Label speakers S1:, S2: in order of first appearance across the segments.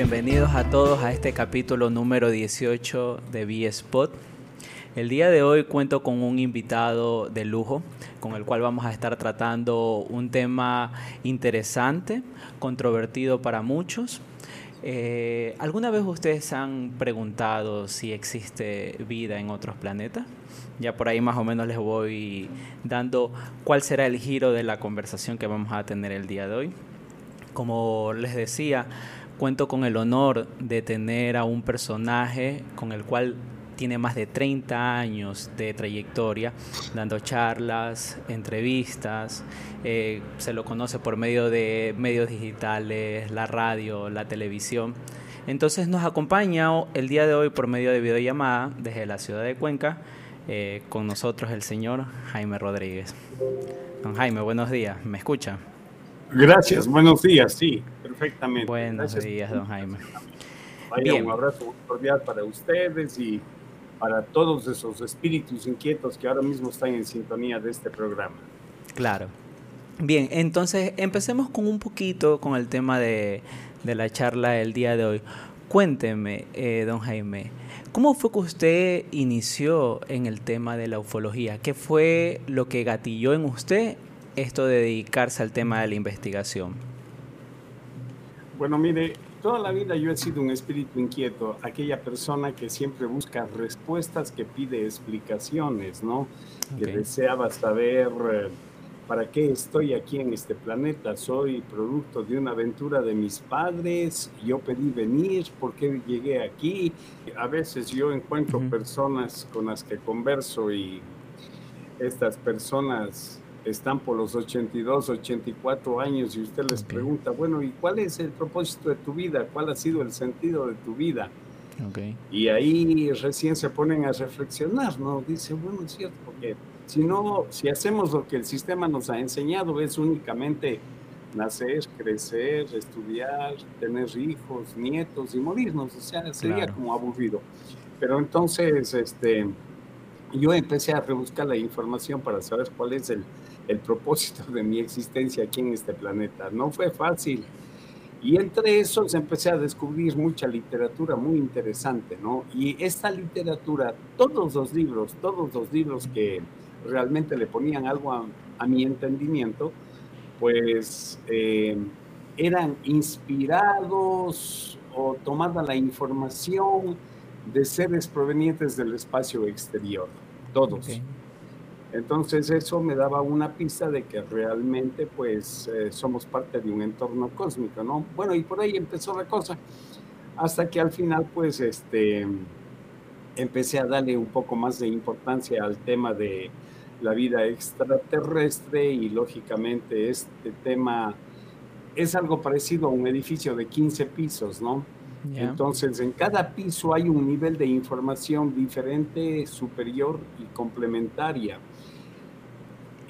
S1: bienvenidos a todos a este capítulo número 18 de B-Spot. El día de hoy cuento con un invitado de lujo con el cual vamos a estar tratando un tema interesante, controvertido para muchos. Eh, ¿Alguna vez ustedes han preguntado si existe vida en otros planetas? Ya por ahí más o menos les voy dando cuál será el giro de la conversación que vamos a tener el día de hoy. Como les decía, cuento con el honor de tener a un personaje con el cual tiene más de 30 años de trayectoria dando charlas, entrevistas, eh, se lo conoce por medio de medios digitales, la radio, la televisión. Entonces nos acompaña el día de hoy por medio de videollamada desde la ciudad de Cuenca eh, con nosotros el señor Jaime Rodríguez. Don Jaime, buenos días, ¿me escucha?
S2: Gracias, buenos días, sí, perfectamente.
S1: Buenos días, don Jaime.
S2: Vaya, un abrazo cordial para ustedes y para todos esos espíritus inquietos que ahora mismo están en sintonía de este programa.
S1: Claro. Bien, entonces empecemos con un poquito con el tema de, la charla del día de hoy. Cuénteme, eh, don Jaime, ¿cómo fue que usted inició en el tema de la ufología? ¿Qué fue lo que gatilló en usted esto de dedicarse al tema de la investigación?
S2: Bueno, mire, toda la vida yo he sido un espíritu inquieto, aquella persona que siempre busca respuestas, que pide explicaciones, ¿no? Que deseaba saber eh, para qué estoy aquí en este planeta. Soy producto de una aventura de mis padres, yo pedí venir, ¿por qué llegué aquí? A veces yo encuentro personas con las que converso y estas personas están por los 82, 84 años y usted les pregunta, bueno, ¿y cuál es el propósito de tu vida? ¿Cuál ha sido el sentido de tu vida? Y ahí recién se ponen a reflexionar, ¿no? Dice, bueno, es cierto, porque si no, si hacemos lo que el sistema nos ha enseñado, es únicamente nacer, crecer, estudiar, tener hijos, nietos y morirnos, o sea, sería como aburrido. Pero entonces, este, yo empecé a rebuscar la información para saber cuál es el, el propósito de mi existencia aquí en este planeta. No fue fácil. Y entre esos empecé a descubrir mucha literatura muy interesante, ¿no? Y esta literatura, todos los libros, todos los libros que realmente le ponían algo a, mi entendimiento, pues eh, eran inspirados o tomada la información de seres provenientes del espacio exterior, todos. Entonces eso me daba una pista de que realmente pues eh, somos parte de un entorno cósmico, ¿no? Bueno, y por ahí empezó la cosa, hasta que al final pues este, empecé a darle un poco más de importancia al tema de la vida extraterrestre y lógicamente este tema es algo parecido a un edificio de 15 pisos, ¿no? Entonces, en cada piso hay un nivel de información diferente, superior y complementaria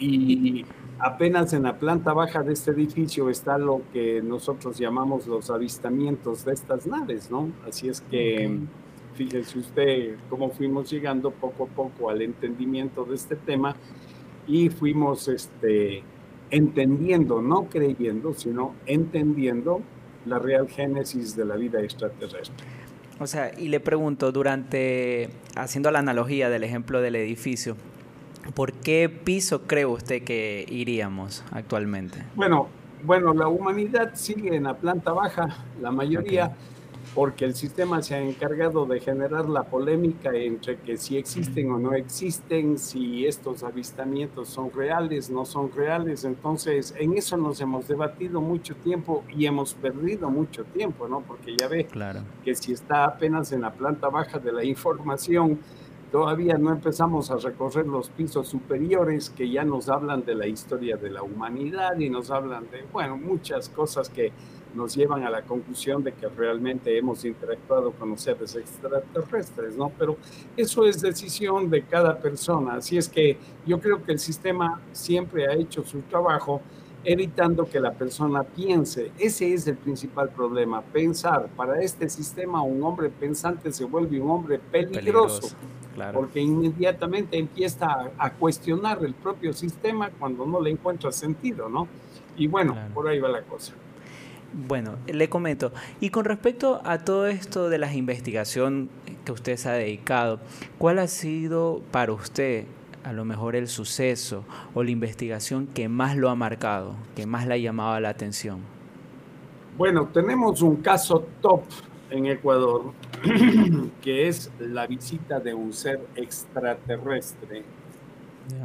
S2: y apenas en la planta baja de este edificio está lo que nosotros llamamos los avistamientos de estas naves, ¿no? Así es que fíjese usted cómo fuimos llegando poco a poco al entendimiento de este tema y fuimos este, entendiendo, no creyendo, sino entendiendo la real génesis de la vida extraterrestre.
S1: O sea, y le pregunto, durante, haciendo la analogía del ejemplo del edificio, ¿Por qué piso cree usted que iríamos actualmente?
S2: Bueno, bueno, la humanidad sigue en la planta baja, la mayoría, porque el sistema se ha encargado de generar la polémica entre que si existen o no existen, si estos avistamientos son reales, no son reales. Entonces, en eso nos hemos debatido mucho tiempo y hemos perdido mucho tiempo, ¿no? Porque ya ve claro. que si está apenas en la planta baja de la información, Todavía no empezamos a recorrer los pisos superiores que ya nos hablan de la historia de la humanidad y nos hablan de, bueno, muchas cosas que nos llevan a la conclusión de que realmente hemos interactuado con los seres extraterrestres, ¿no? Pero eso es decisión de cada persona. Así es que yo creo que el sistema siempre ha hecho su trabajo evitando que la persona piense. Ese es el principal problema, pensar. Para este sistema un hombre pensante se vuelve un hombre peligroso porque inmediatamente empieza a, cuestionar el propio sistema cuando no le encuentra sentido, ¿no? Y bueno, por ahí va la cosa.
S1: Bueno, le comento. Y con respecto a todo esto de las investigaciones que usted se ha dedicado, ¿cuál ha sido para usted a lo mejor el suceso o la investigación que más lo ha marcado, que más le ha llamado la atención?
S2: Bueno, tenemos un caso top en Ecuador, que es la visita de un ser extraterrestre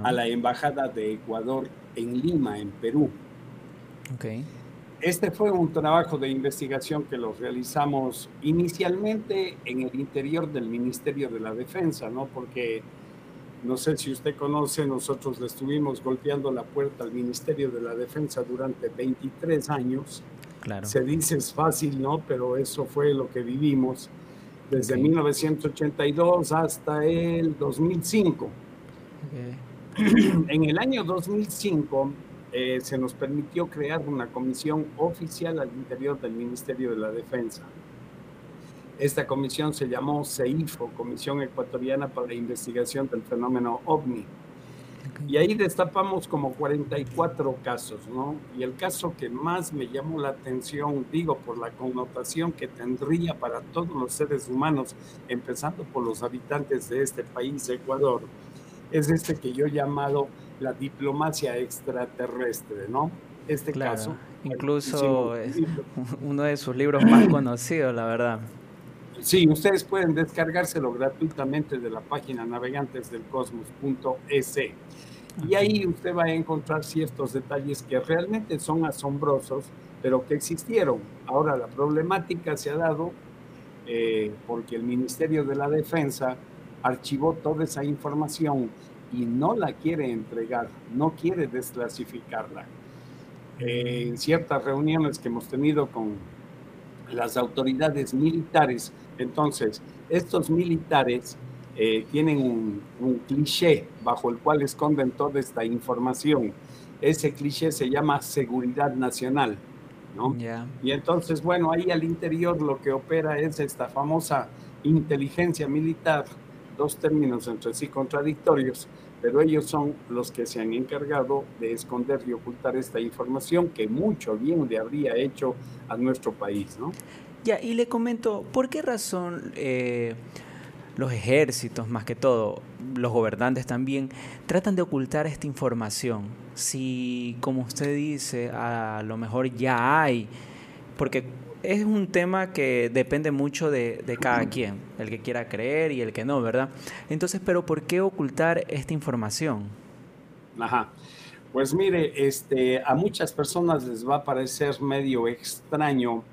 S2: a la Embajada de Ecuador en Lima, en Perú.
S1: Okay.
S2: Este fue un trabajo de investigación que lo realizamos inicialmente en el interior del Ministerio de la Defensa, ¿no? Porque no sé si usted conoce, nosotros le estuvimos golpeando la puerta al Ministerio de la Defensa durante 23 años.
S1: Claro.
S2: Se dice es fácil, ¿no? Pero eso fue lo que vivimos desde 1982 hasta el 2005. En el año 2005 eh, se nos permitió crear una comisión oficial al interior del Ministerio de la Defensa. Esta comisión se llamó CEIFO, Comisión Ecuatoriana para la Investigación del Fenómeno OVNI. Y ahí destapamos como 44 casos, ¿no? Y el caso que más me llamó la atención, digo, por la connotación que tendría para todos los seres humanos, empezando por los habitantes de este país, Ecuador, es este que yo he llamado la diplomacia extraterrestre, ¿no? Este caso.
S1: Incluso es uno de sus libros más conocidos, la verdad.
S2: Sí, ustedes pueden descargárselo gratuitamente de la página navegantesdelcosmos.es. Y ahí usted va a encontrar ciertos detalles que realmente son asombrosos, pero que existieron. Ahora, la problemática se ha dado eh, porque el Ministerio de la Defensa archivó toda esa información y no la quiere entregar, no quiere desclasificarla. Eh, en ciertas reuniones que hemos tenido con las autoridades militares, entonces, estos militares eh, tienen un, cliché bajo el cual esconden toda esta información. Ese cliché se llama seguridad nacional. ¿no? Y entonces, bueno, ahí al interior lo que opera es esta famosa inteligencia militar, dos términos entre sí contradictorios, pero ellos son los que se han encargado de esconder y ocultar esta información que mucho bien le habría hecho a nuestro país, ¿no?
S1: Ya, y le comento, ¿por qué razón eh, los ejércitos, más que todo, los gobernantes también, tratan de ocultar esta información? Si, como usted dice, a lo mejor ya hay, porque es un tema que depende mucho de, de, cada quien, el que quiera creer y el que no, ¿verdad? Entonces, pero ¿por qué ocultar esta información?
S2: Ajá. Pues mire, este, a muchas personas les va a parecer medio extraño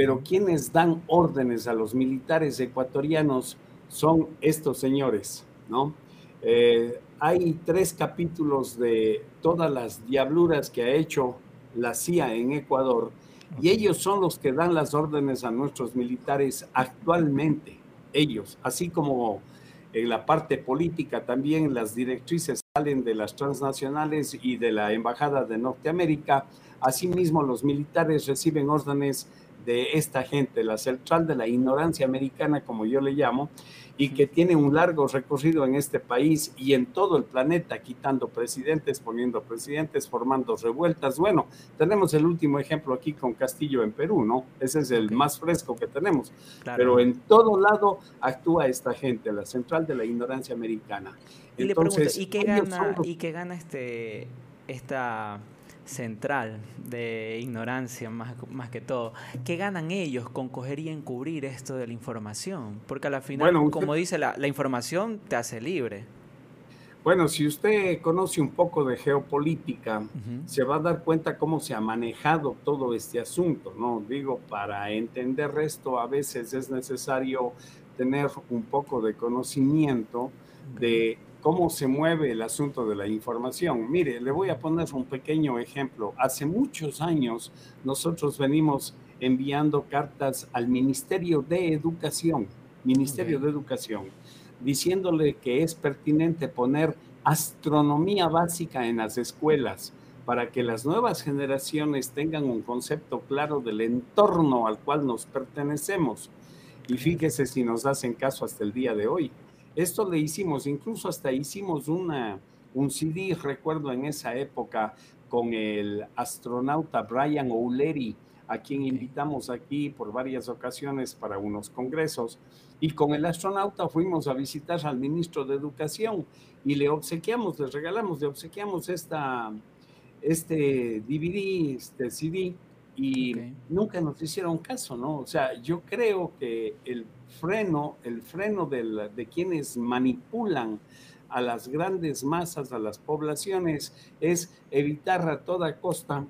S2: pero quienes dan órdenes a los militares ecuatorianos son estos señores, ¿no? Eh, hay tres capítulos de todas las diabluras que ha hecho la CIA en Ecuador y ellos son los que dan las órdenes a nuestros militares actualmente, ellos, así como en la parte política también las directrices salen de las transnacionales y de la Embajada de Norteamérica, asimismo los militares reciben órdenes de esta gente, la central de la ignorancia americana, como yo le llamo, y que tiene un largo recorrido en este país y en todo el planeta, quitando presidentes, poniendo presidentes, formando revueltas. Bueno, tenemos el último ejemplo aquí con Castillo en Perú, ¿no? Ese es el más fresco que tenemos. Pero en todo lado actúa esta gente, la central de la ignorancia americana.
S1: Y Entonces, le pregunto, ¿y qué gana, ¿y qué gana este, esta central de ignorancia más, más que todo. ¿Qué ganan ellos con coger y encubrir esto de la información? Porque a la final, como dice, la, la, información te hace libre.
S2: Bueno, si usted conoce un poco de geopolítica, se va a dar cuenta cómo se ha manejado todo este asunto, ¿no? Digo, para entender esto a veces es necesario tener un poco de conocimiento de cómo se mueve el asunto de la información. Mire, le voy a poner un pequeño ejemplo. Hace muchos años nosotros venimos enviando cartas al Ministerio de Educación, Ministerio de Educación, diciéndole que es pertinente poner astronomía básica en las escuelas para que las nuevas generaciones tengan un concepto claro del entorno al cual nos pertenecemos. Y fíjese si nos hacen caso hasta el día de hoy. Esto le hicimos, incluso hasta hicimos una, un CD, recuerdo en esa época, con el astronauta Brian O'Leary a quien invitamos aquí por varias ocasiones para unos congresos. Y con el astronauta fuimos a visitar al ministro de Educación y le obsequiamos, le regalamos, le obsequiamos esta, este DVD, este CD, y nunca nos hicieron caso, ¿no? O sea, yo creo que el freno, el freno de quienes manipulan a las grandes masas, a las poblaciones, es evitar a toda costa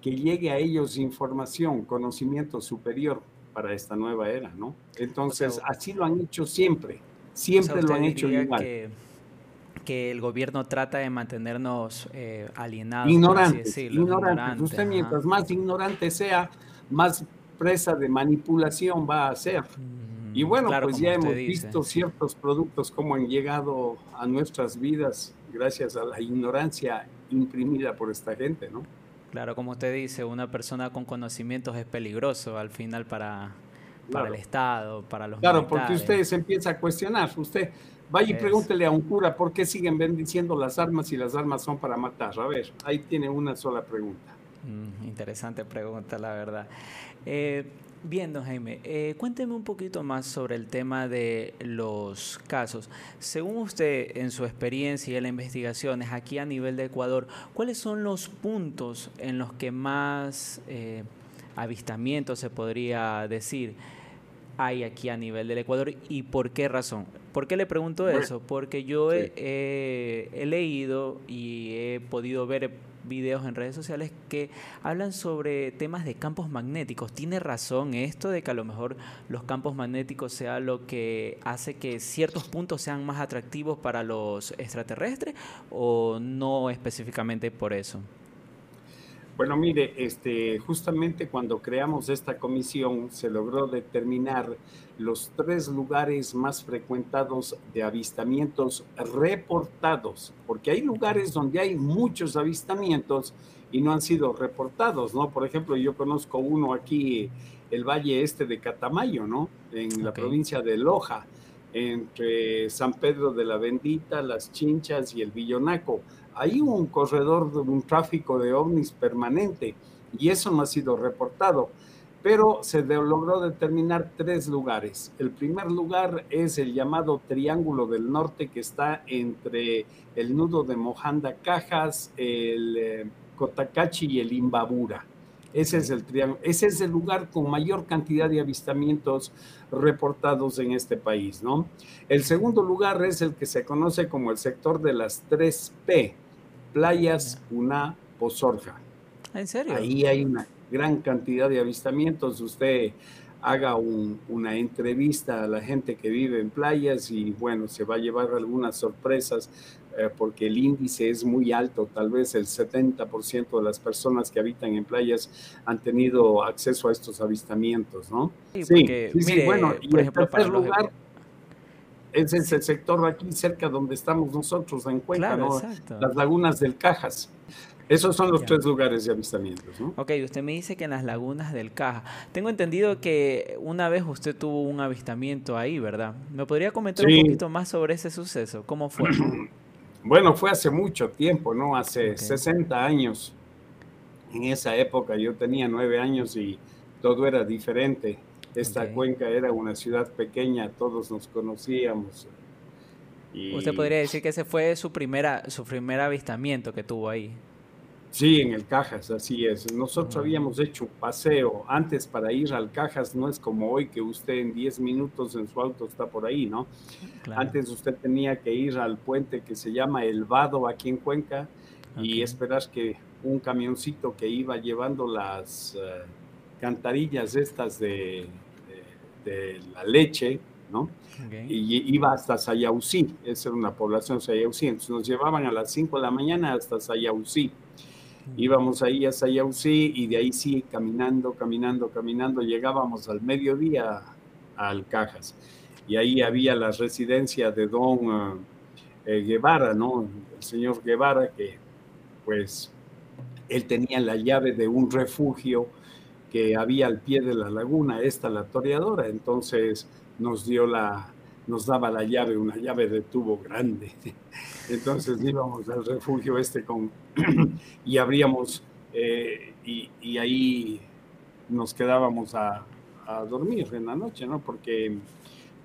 S2: que llegue a ellos información, conocimiento superior para esta nueva era, ¿no? Entonces, así lo han hecho siempre, siempre lo han hecho igual.
S1: Que, que, el gobierno trata de mantenernos eh, alienados.
S2: Ignorantes, ignorantes. Usted mientras más ignorante sea, más presa de manipulación va a ser. Mm, y bueno, pues ya hemos visto ciertos productos cómo han llegado a nuestras vidas gracias a la ignorancia imprimida por esta gente, ¿no?
S1: Claro, como usted dice, una persona con conocimientos es peligroso al final para, para el Estado, para los
S2: Claro, porque usted se empieza a cuestionar. Usted vaya y pregúntele a un cura por qué siguen bendiciendo las armas y las armas son para matar. A ver, ahí tiene una sola pregunta.
S1: Mm, interesante pregunta, la verdad. Eh, Bien, don Jaime, eh, cuénteme un poquito más sobre el tema de los casos. Según usted, en su experiencia y en las investigaciones aquí a nivel de Ecuador, ¿cuáles son los puntos en los que más eh, avistamientos se podría decir hay aquí a nivel del Ecuador y por qué razón? ¿Por qué le pregunto eso? Porque yo he leído y he podido ver videos en redes sociales que hablan sobre temas de campos magnéticos. ¿Tiene razón esto de que a lo mejor los campos magnéticos sea lo que hace que ciertos puntos sean más atractivos para los extraterrestres o no específicamente por eso?
S2: Bueno, mire, este, justamente cuando creamos esta comisión se logró determinar los tres lugares más frecuentados de avistamientos reportados, porque hay lugares donde hay muchos avistamientos y no han sido reportados, ¿no? Por ejemplo, yo conozco uno aquí, el valle este de Catamayo, ¿no? En la provincia de Loja, entre San Pedro de la Bendita, Las Chinchas y el Villonaco hay un corredor de un tráfico de ovnis permanente y eso no ha sido reportado, pero se logró determinar tres lugares. El primer lugar es el llamado Triángulo del Norte que está entre el nudo de Mojanda Cajas, el eh, Cotacachi y el Imbabura. Ese es el ese es el lugar con mayor cantidad de avistamientos reportados en este país, ¿no? El segundo lugar es el que se conoce como el sector de las 3P, Playas Una Pozorja.
S1: ¿En serio?
S2: Ahí hay una gran cantidad de avistamientos. Usted haga una entrevista a la gente que vive en playas y bueno, se va a llevar algunas sorpresas eh, porque el índice es muy alto, tal vez el 70% de las personas que habitan en playas han tenido acceso a estos avistamientos, ¿no?
S1: Sí, sí, bueno, y por ejemplo, tercer lugar,
S2: ese es el sector aquí cerca donde estamos nosotros, en Cuenca, ¿no? las lagunas del Cajas. Esos son los tres lugares de avistamientos. ¿no?
S1: Ok, usted me dice que en las lagunas del Caja. Tengo entendido que una vez usted tuvo un avistamiento ahí, ¿verdad? ¿Me podría comentar un poquito más sobre ese suceso? ¿Cómo fue?
S2: bueno, fue hace mucho tiempo, ¿no? Hace 60 años. En esa época yo tenía nueve años y todo era diferente. Esta cuenca era una ciudad pequeña, todos nos conocíamos.
S1: Y... Usted podría decir que ese fue su primera, su primer avistamiento que tuvo ahí.
S2: Sí, en el Cajas, así es. Nosotros habíamos hecho un paseo antes para ir al Cajas, no es como hoy que usted en 10 minutos en su auto está por ahí, ¿no? Antes usted tenía que ir al puente que se llama El Vado aquí en Cuenca y esperar que un camioncito que iba llevando las eh, cantarillas estas de, de, la leche, ¿no? Y iba hasta Sayausí, esa era una población Sayausí, entonces nos llevaban a las 5 de la mañana hasta Sayausí. Íbamos ahí a Sayausí y de ahí sí, caminando, caminando, caminando, llegábamos al mediodía a Alcajas. Y ahí había la residencia de don eh, Guevara, ¿no? El señor Guevara, que pues él tenía la llave de un refugio que había al pie de la laguna, esta la toreadora, entonces nos dio la, nos daba la llave, una llave de tubo grande. Entonces íbamos al refugio este con, y abríamos, eh, y, ahí nos quedábamos a, a dormir en la noche, ¿no? Porque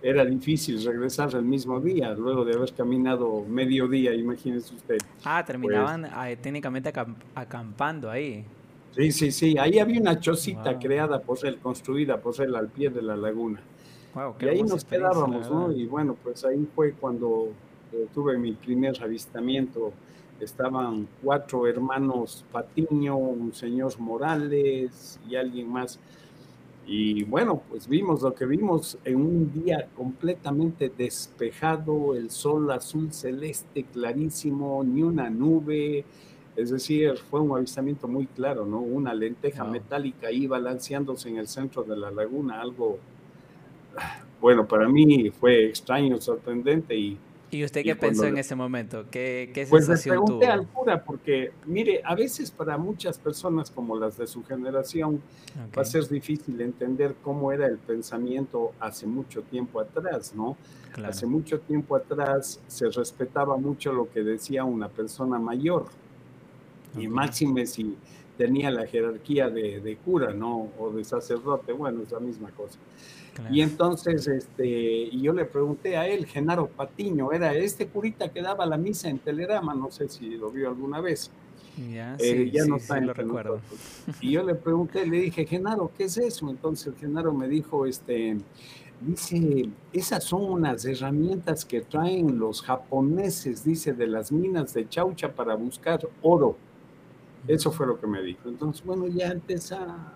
S2: era difícil regresar el mismo día, luego de haber caminado medio día, imagínese usted.
S1: Ah, terminaban pues técnicamente acampando ahí.
S2: Sí, sí, sí, ahí había una chocita creada por él, construida por él al pie de la laguna. Y ahí nos quedábamos, ¿no? Y bueno, pues ahí fue cuando eh, tuve mi primer avistamiento. Estaban cuatro hermanos Patiño, un señor Morales y alguien más y bueno, pues vimos lo que vimos en un día completamente despejado, el sol azul celeste clarísimo, ni una nube, es decir, fue un avistamiento muy claro, ¿no? Una lenteja metálica ahí balanceándose en el centro de la laguna, algo, bueno, para mí fue extraño, sorprendente y
S1: ¿Y usted qué pensó en ese momento? ¿Qué, qué
S2: pues le pregunté al cura, porque mire, a veces para muchas personas como las de su generación va a ser difícil entender cómo era el pensamiento hace mucho tiempo atrás, ¿no? Hace mucho tiempo atrás se respetaba mucho lo que decía una persona mayor, y máxime si tenía la jerarquía de, de cura, ¿no? O de sacerdote, bueno, es la misma cosa. Y entonces, este, y yo le pregunté a él, Genaro Patiño, era este curita que daba la misa en Telerama, no sé si lo vio alguna vez.
S1: Ya, eh, ya no está lo recuerdo.
S2: Y yo le pregunté, le dije, Genaro, ¿qué es eso? Entonces Genaro me dijo, este, dice, esas son unas herramientas que traen los japoneses, dice, de las minas de Chaucha para buscar oro. Eso fue lo que me dijo. Entonces, bueno, ya antes a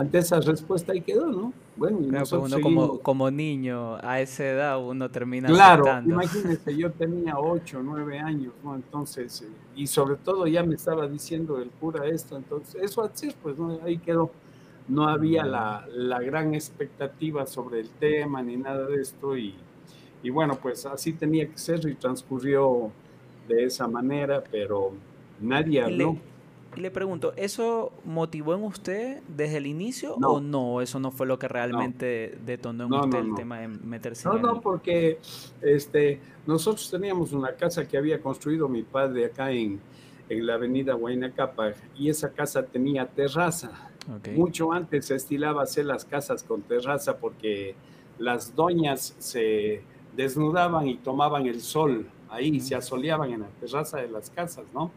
S2: ante esa respuesta ahí quedó, ¿no?
S1: Bueno, uno como, como niño a esa edad uno termina
S2: Claro, imagínese, yo tenía 8, 9 años, ¿no? Entonces, eh, y sobre todo ya me estaba diciendo el cura esto, entonces, eso así, pues, ¿no? ahí quedó. No había la, la, gran expectativa sobre el tema ni nada de esto y, y bueno, pues así tenía que ser y transcurrió de esa manera, pero nadie habló.
S1: Y le pregunto, ¿eso motivó en usted desde el inicio o no? Eso no fue lo que realmente detonó en usted el tema de meterse
S2: no,
S1: en
S2: No, porque este, nosotros teníamos una casa que había construido mi padre acá en, en la avenida Huayna y esa casa tenía terraza. Mucho antes se estilaba hacer las casas con terraza porque las doñas se desnudaban y tomaban el sol ahí, se asoleaban en la terraza de las casas, ¿no?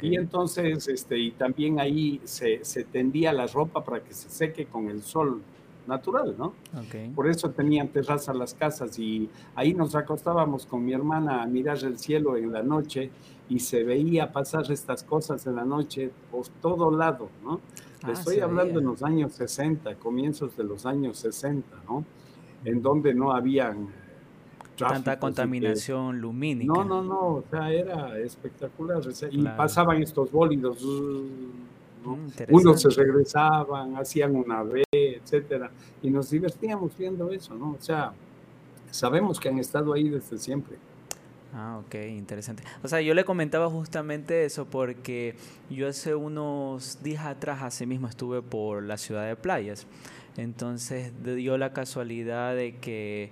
S2: Y entonces, este, y también ahí se, se, tendía la ropa para que se seque con el sol natural, ¿no? Por eso tenían terraza las casas y ahí nos acostábamos con mi hermana a mirar el cielo en la noche y se veía pasar estas cosas en la noche por todo lado, ¿no? Ah, estoy hablando en los años 60, comienzos de los años 60, ¿no? En donde no habían
S1: tanta contaminación lumínica.
S2: No, no, no, o sea, era espectacular. Y pasaban estos bólidos, mm, unos se regresaban, hacían una vez, etcétera, y nos divertíamos viendo eso, ¿no? O sea, sabemos que han estado ahí desde siempre.
S1: Ah, ok, interesante. O sea, yo le comentaba justamente eso porque yo hace unos días atrás, así mismo estuve por la ciudad de playas. Entonces dio la casualidad de que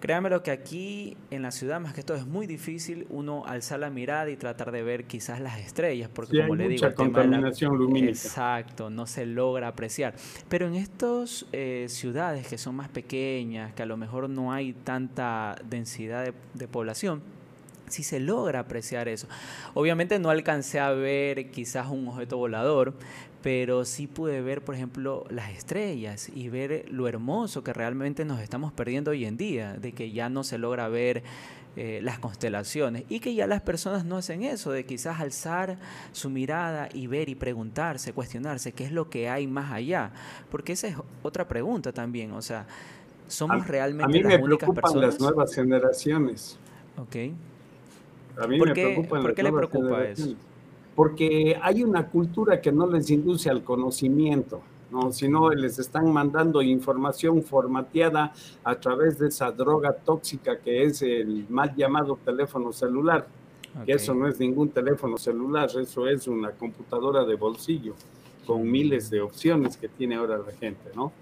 S1: Créanme lo que aquí en la ciudad, más que todo, es muy difícil uno alzar la mirada y tratar de ver quizás las estrellas, porque como le digo,
S2: el contaminación lumínica.
S1: Exacto, no se logra apreciar. Pero en estas eh, ciudades que son más pequeñas, que a lo mejor no hay tanta densidad de población, sí se logra apreciar eso. Obviamente no alcancé a ver quizás un objeto volador, pero sí pude ver, por ejemplo, las estrellas y ver lo hermoso que realmente nos estamos perdiendo hoy en día, de que ya no se logra ver eh, las constelaciones y que ya las personas no hacen eso, de quizás alzar su mirada y ver y preguntarse, cuestionarse qué es lo que hay más allá, porque esa es otra pregunta también, o sea, somos realmente
S2: a mí me preocupan las nuevas generaciones.
S1: Ok.
S2: A mí me preocupan ¿por qué le preocupa eso? Porque hay una cultura que no les induce al conocimiento, ¿no? sino les están mandando información formateada a través de esa droga tóxica que es el mal llamado teléfono celular, que eso no es ningún teléfono celular, eso es una computadora de bolsillo con miles de opciones que tiene ahora la gente, ¿no?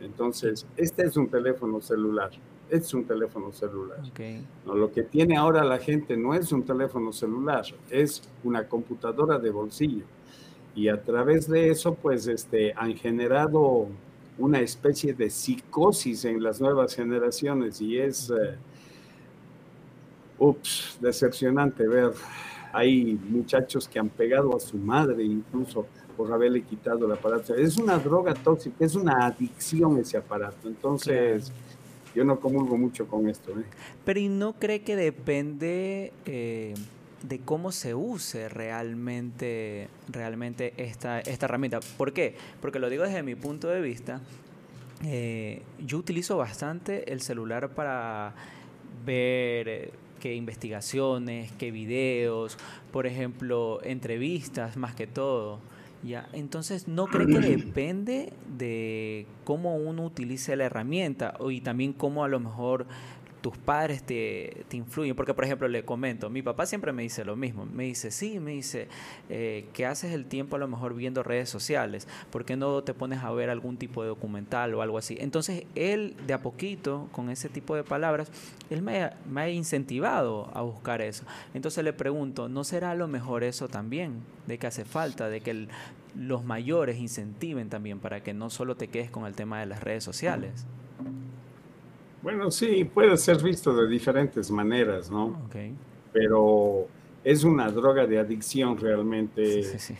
S2: Entonces, este es un teléfono celular es un teléfono celular. No, lo que tiene ahora la gente no es un teléfono celular, es una computadora de bolsillo. Y a través de eso, pues, este, han generado una especie de psicosis en las nuevas generaciones y es, eh, ups, decepcionante ver. Hay muchachos que han pegado a su madre incluso por haberle quitado el aparato. Es una droga tóxica, es una adicción ese aparato. Entonces, yo no comulgo mucho con esto. ¿eh?
S1: Pero ¿y no cree que depende eh, de cómo se use realmente, realmente esta, esta herramienta? ¿Por qué? Porque lo digo desde mi punto de vista. Eh, yo utilizo bastante el celular para ver qué investigaciones, qué videos, por ejemplo, entrevistas más que todo. Ya, entonces, ¿no cree que depende de cómo uno utilice la herramienta y también cómo a lo mejor tus padres te, te, influyen. Porque, por ejemplo, le comento, mi papá siempre me dice lo mismo. Me dice, sí, me dice, eh, que haces el tiempo a lo mejor viendo redes sociales. ¿Por qué no te pones a ver algún tipo de documental o algo así? Entonces, él, de a poquito, con ese tipo de palabras, él me, ha incentivado a buscar eso. Entonces le pregunto, ¿no será a lo mejor eso también? De que hace falta, de que los mayores incentiven también para que no solo te quedes con el tema de las redes sociales.
S2: Bueno, sí, puede ser visto de diferentes maneras, ¿no? Pero es una droga de adicción realmente. Sí, sí,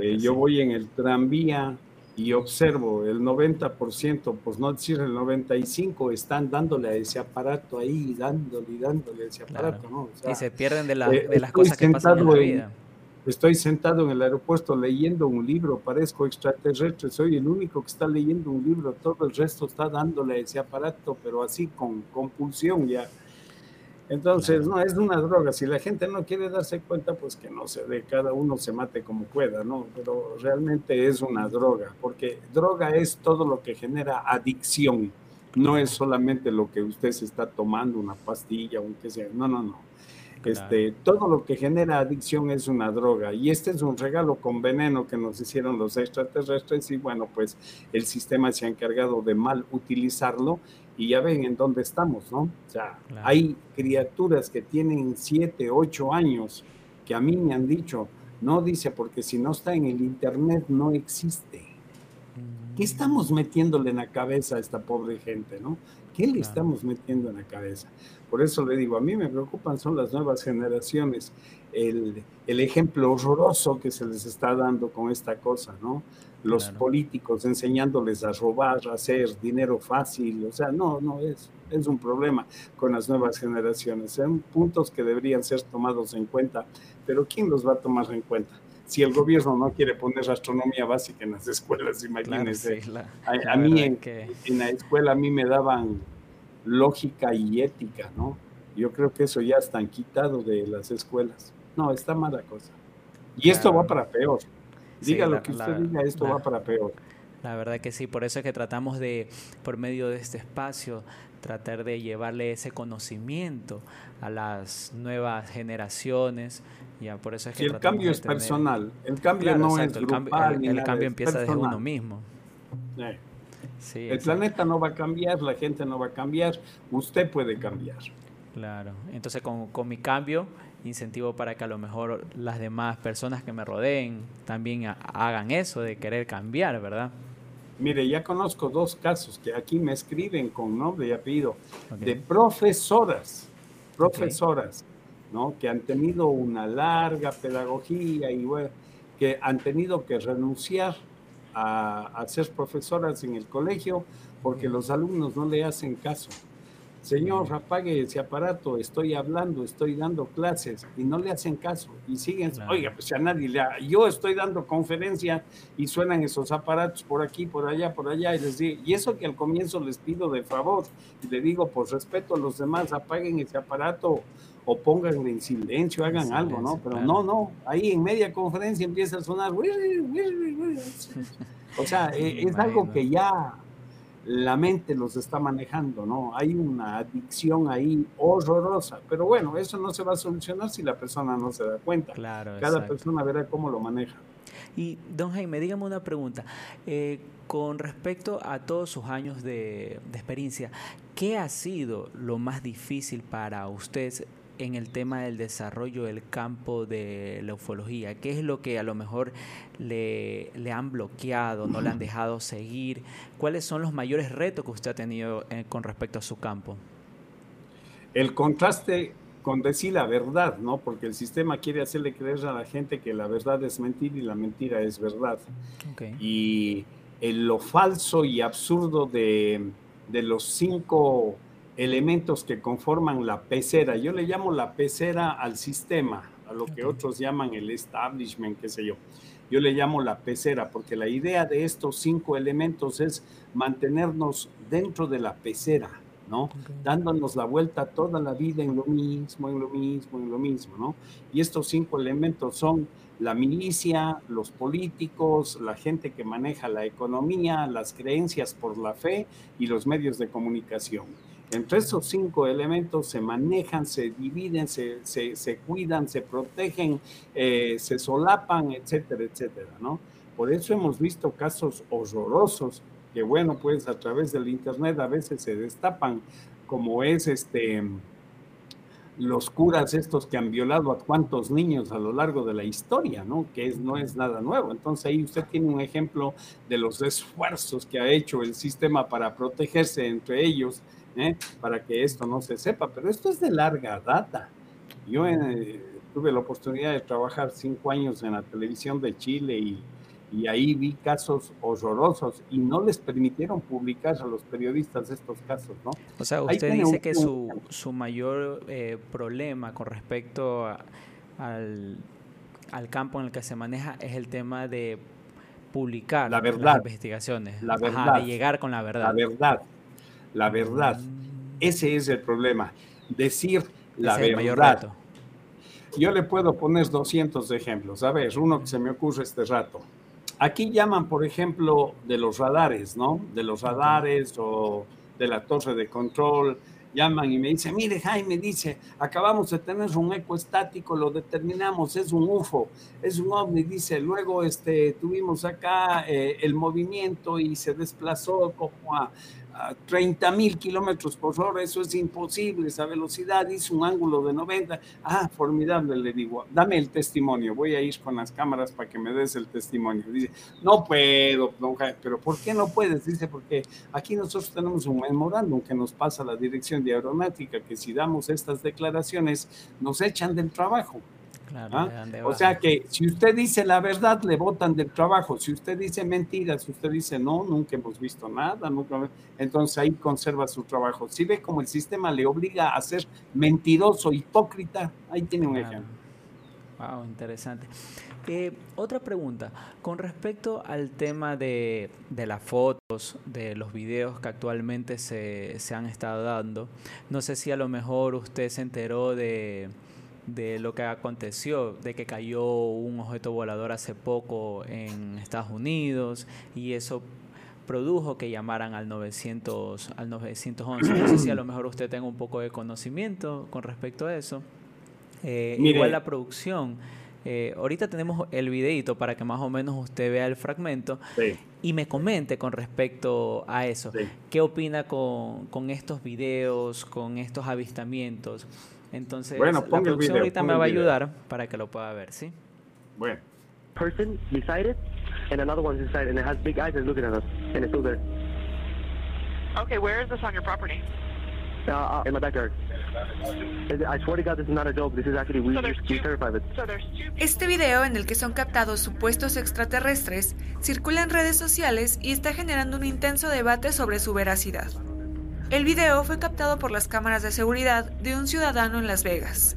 S2: eh, yo voy en el tranvía y observo el 90%, pues no decir el 95%, están dándole a ese aparato ahí, dándole y dándole a ese aparato, ¿no?
S1: y se pierden de, eh, de las cosas que pasan en la vida.
S2: Estoy sentado en el aeropuerto leyendo un libro, parezco extraterrestre, soy el único que está leyendo un libro, todo el resto está dándole ese aparato, pero así con compulsión ya. Entonces, no, es una droga. Si la gente no quiere darse cuenta, pues que no se dé, cada uno se mate como pueda, ¿no? Pero realmente es una droga, porque droga es todo lo que genera adicción. No es solamente lo que usted se está tomando, una pastilla un que sea. No, no, no. Este, todo lo que genera adicción es una droga y este es un regalo con veneno que nos hicieron los extraterrestres y bueno, pues el sistema se ha encargado de mal utilizarlo y ya ven en dónde estamos, ¿no? O sea, hay criaturas que tienen 7, 8 años que a mí me han dicho, no dice, porque si no está en el Internet no existe. ¿Qué mm. estamos metiéndole en la cabeza a esta pobre gente, no? ¿Qué le estamos metiendo en la cabeza? Por eso le digo, a mí me preocupan son las nuevas generaciones, el, el ejemplo horroroso que se les está dando con esta cosa, ¿no? Los políticos enseñándoles a robar, a hacer dinero fácil, o sea, no, no, es, es un problema con las nuevas generaciones. Son puntos que deberían ser tomados en cuenta, pero ¿quién los va a tomar en cuenta? si el gobierno no quiere poner astronomía básica en las escuelas, imagínense. a, mí en, en, la escuela a mí me daban lógica y ética, ¿no? Yo creo que eso ya están quitado de las escuelas. No, está mala cosa. Y esto va para peor. Diga lo que usted diga, esto va para peor.
S1: La verdad que sí, por eso es que tratamos de, por medio de este espacio, tratar de llevarle ese conocimiento a las nuevas generaciones. Ya, por eso es que
S2: el cambio es personal, el cambio no es grupal.
S1: El cambio, empieza desde uno mismo.
S2: El planeta no va a cambiar, la gente no va a cambiar, usted puede cambiar.
S1: Claro, entonces con, con mi cambio incentivo para que a lo mejor las demás personas que me rodeen también hagan eso de querer cambiar, ¿verdad?
S2: Mire, ya conozco dos casos que aquí me escriben con nombre y apellido de profesoras, profesoras, ¿no? Que han tenido una larga pedagogía y que han tenido que renunciar a, a ser profesoras en el colegio porque los alumnos no le hacen caso. Señor, apague ese aparato, estoy hablando, estoy dando clases y no le hacen caso y siguen, oiga, pues a nadie le yo estoy dando conferencia y suenan esos aparatos por aquí, por allá, por allá y les digo, y eso que al comienzo les pido de favor y le digo, por respeto a los demás, apaguen ese aparato o pónganlo en silencio, hagan algo, ¿no? Pero no, no, ahí en media conferencia empieza a sonar, o sea, e, es algo que ya la mente los está manejando, ¿no? Hay una adicción ahí horrorosa, pero bueno, eso no se va a solucionar si la persona no se da cuenta. Claro, Cada persona verá cómo lo maneja.
S1: Y don Jaime, dígame una pregunta. Eh, con respecto a todos sus años de, experiencia, ¿qué ha sido lo más difícil para usted en el tema del desarrollo del campo de la ufología? ¿Qué es lo que a lo mejor le, le han bloqueado, no le han dejado seguir? ¿Cuáles son los mayores retos que usted ha tenido eh, con respecto a su campo?
S2: El contraste con decir la verdad, ¿no? Porque el sistema quiere hacerle creer a la gente que la verdad es mentira y la mentira es verdad. Y lo falso y absurdo de, de, los cinco elementos que conforman la pecera, yo le llamo la pecera al sistema, a lo que otros llaman el establishment, qué sé yo. Yo le llamo la pecera, porque la idea de estos cinco elementos es mantenernos dentro de la pecera, ¿no? Dándonos la vuelta toda la vida en lo mismo, en lo mismo, en lo mismo, ¿no? Y estos cinco elementos son la milicia, los políticos, la gente que maneja la economía, las creencias por la fe y los medios de comunicación. Entre esos cinco elementos se manejan, se dividen, se, se, cuidan, se protegen, eh, se solapan, etcétera, etcétera, ¿no? Por eso hemos visto casos horrorosos que bueno, pues a través del Internet a veces se destapan, como es este los curas estos que han violado a cuantos niños a lo largo de la historia, ¿no? Que es, no es nada nuevo. Entonces ahí usted tiene un ejemplo de los esfuerzos que ha hecho el sistema para protegerse entre ellos, ¿eh? para que esto no se sepa, pero esto es de larga data. Yo eh, tuve la oportunidad de trabajar cinco años en la televisión de Chile y y ahí vi casos horrorosos y no les permitieron publicar a los periodistas estos casos, ¿no?
S1: O sea, usted dice que su, su mayor eh, problema con respecto al, al, campo en el que se maneja es el tema de publicar
S2: la verdad, las
S1: investigaciones,
S2: la verdad,
S1: de llegar con la verdad.
S2: La verdad, la verdad. Ese es el problema. Decir la verdad. El mayor reto. Yo le puedo poner 200 ejemplos. A ver, uno que se me ocurre este rato. Aquí llaman, por ejemplo, de los radares, ¿no? De los radares o de la torre de control. Llaman y me dicen, mire Jaime, dice, acabamos de tener un eco estático, lo determinamos, es un UFO, es un ovni, dice, luego este, tuvimos acá eh, el movimiento y se desplazó como a 30 mil kilómetros por hora, eso es imposible, esa velocidad hizo un ángulo de 90. Ah, formidable, le digo, dame el testimonio, voy a ir con las cámaras para que me des el testimonio. Dice, no puedo, pero ¿por qué no puedes? Dice, porque aquí nosotros tenemos un memorándum que nos pasa la dirección de aeronáutica, que si damos estas declaraciones nos echan del trabajo. ¿Ah? O sea que si usted dice la verdad, le votan del trabajo. Si usted dice mentiras, si usted dice no, nunca hemos visto nada, nunca, entonces ahí conserva su trabajo. Si ve como el sistema le obliga a ser mentiroso, hipócrita, ahí tiene un ejemplo.
S1: Wow, interesante. Eh, otra pregunta, con respecto al tema de, de, las fotos, de los videos que actualmente se, se han estado dando, no sé si a lo mejor usted se enteró de, de lo que aconteció, de que cayó un objeto volador hace poco en Estados Unidos y eso produjo que llamaran al 900 al 911. No sé si a lo mejor usted tenga un poco de conocimiento con respecto a eso. Eh, igual la producción. Eh, ahorita tenemos el videito para que más o menos usted vea el fragmento y me comente con respecto a eso. ¿Qué opina con, con estos videos, con estos avistamientos? Entonces,
S2: bueno, la
S1: producción
S2: video,
S1: ahorita me va a ayudar para que lo pueda ver, ¿sí?
S2: Bueno.
S3: Person beside it, and another one's inside, and it has big eyes and looking at us, and it's still there.
S4: Okay, where is this on your property?
S3: Uh, uh, in my backyard. I swear to God, this is not a joke. This is actually we, so we terrified it.
S5: Este video en el que son captados supuestos extraterrestres circula en redes sociales y está generando un intenso debate sobre su veracidad. El video fue captado por las cámaras de seguridad de un ciudadano en Las Vegas.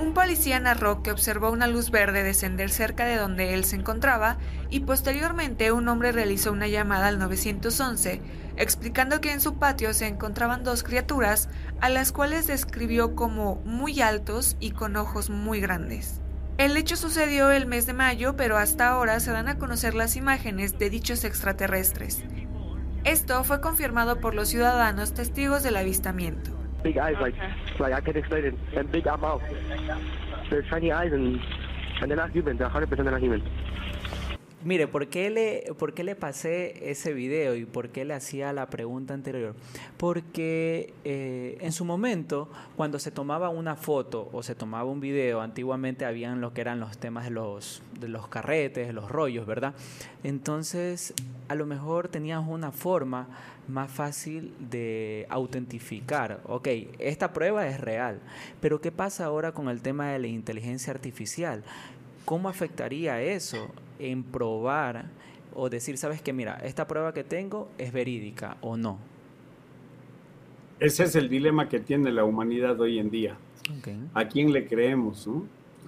S5: Un policía narró que observó una luz verde descender cerca de donde él se encontraba y posteriormente un hombre realizó una llamada al 911 explicando que en su patio se encontraban dos criaturas a las cuales describió como muy altos y con ojos muy grandes. El hecho sucedió el mes de mayo, pero hasta ahora se dan a conocer las imágenes de dichos extraterrestres, esto fue confirmado por los ciudadanos testigos del avistamiento.
S3: Big eyes, like, like I can explain it, and big mouth. They're shiny eyes, and, and they're not human. They're 100% not human.
S1: Mire, ¿por qué, le, ¿por qué le pasé ese video y por qué le hacía la pregunta anterior? Porque eh, en su momento, cuando se tomaba una foto o se tomaba un video, antiguamente habían lo que eran los temas de los, de los carretes, los rollos, ¿verdad? Entonces, a lo mejor tenías una forma más fácil de autentificar. Ok, esta prueba es real, pero ¿qué pasa ahora con el tema de la inteligencia artificial? ¿Cómo afectaría eso en probar o decir, sabes que mira, esta prueba que tengo es verídica o no?
S2: Ese es el dilema que tiene la humanidad hoy en día. ¿A quién le creemos?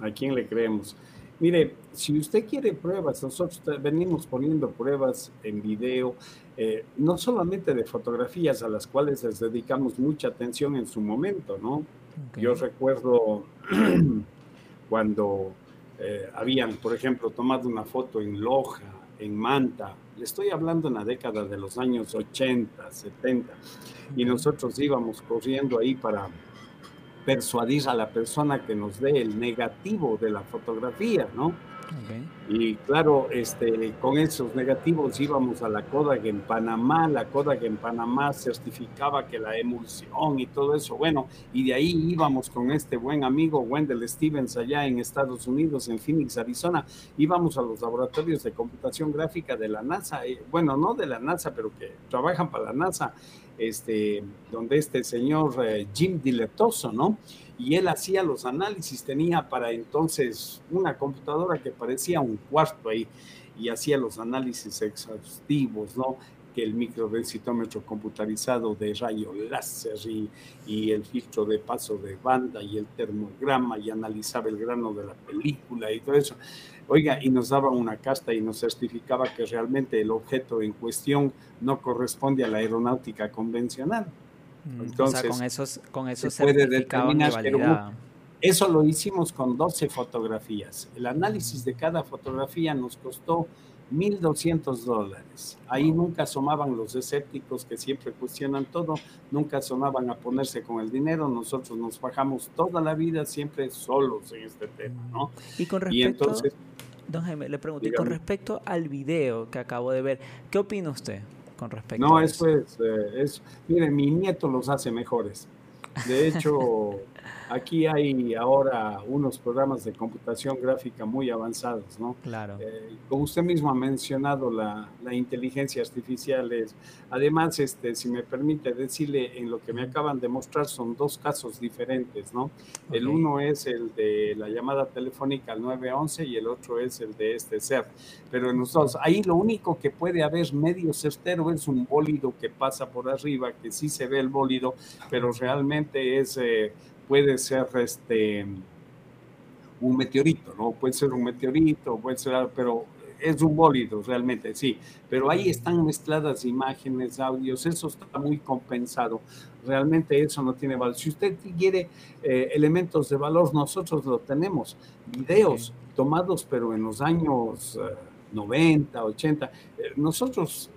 S2: ¿A quién le creemos? Mire, si usted quiere pruebas, nosotros venimos poniendo pruebas en video, eh, no solamente de fotografías a las cuales les dedicamos mucha atención en su momento, ¿no? Yo recuerdo cuando eh, habían, por ejemplo, tomado una foto en Loja, en Manta, le estoy hablando en la década de los años 80, 70, y nosotros íbamos corriendo ahí para persuadir a la persona que nos dé el negativo de la fotografía, ¿no? Y claro, este, con esos negativos íbamos a la Kodak en Panamá, la Kodak en Panamá certificaba que la emulsión y todo eso, bueno, y de ahí íbamos con este buen amigo Wendell Stevens allá en Estados Unidos, en Phoenix, Arizona, íbamos a los laboratorios de computación gráfica de la NASA, eh, bueno, no de la NASA, pero que trabajan para la NASA, este, donde este señor eh, Jim Diletoso, ¿no? Y él hacía los análisis, tenía para entonces una computadora que parecía un cuarto ahí y hacía los análisis exhaustivos, ¿no? Que el microdensitómetro computarizado de rayo láser y, y, el filtro de paso de banda y el termograma y analizaba el grano de la película y todo eso. Oiga, y nos daba una casta y nos certificaba que realmente el objeto en cuestión no corresponde a la aeronáutica convencional.
S1: Mm, Entonces, con esos, con esos se puede determinar,
S2: eso lo hicimos con 12 fotografías. El análisis de cada fotografía nos costó 1.200 dólares. Ahí nunca asomaban los escépticos que siempre cuestionan todo, nunca asomaban a ponerse con el dinero. Nosotros nos bajamos toda la vida siempre solos en este tema, ¿no?
S1: Y con respecto, entonces, don Jaime, le pregunto, y con respecto al video que acabo de ver, ¿qué opina usted? Con respecto
S2: no, eso es, eh, es, mire, mi nieto los hace mejores. De hecho, Aquí hay ahora unos programas de computación gráfica muy avanzados, ¿no?
S1: Claro.
S2: Eh, como usted mismo ha mencionado, la, inteligencia artificial es, además, este, si me permite decirle, en lo que me acaban de mostrar son dos casos diferentes, ¿no? El uno es el de la llamada telefónica al 911 y el otro es el de este ser. Pero en los dos, ahí lo único que puede haber medio certero es un bólido que pasa por arriba, que sí se ve el bólido, pero realmente es... Eh, puede ser este, un meteorito, ¿no? Puede ser un meteorito, puede ser, pero es un bólido realmente, sí. Pero ahí están mezcladas imágenes, audios, eso está muy compensado. Realmente eso no tiene valor. Si usted quiere eh, elementos de valor, nosotros lo tenemos. Videos tomados, pero en los años 90, eh, 80. Eh, nosotros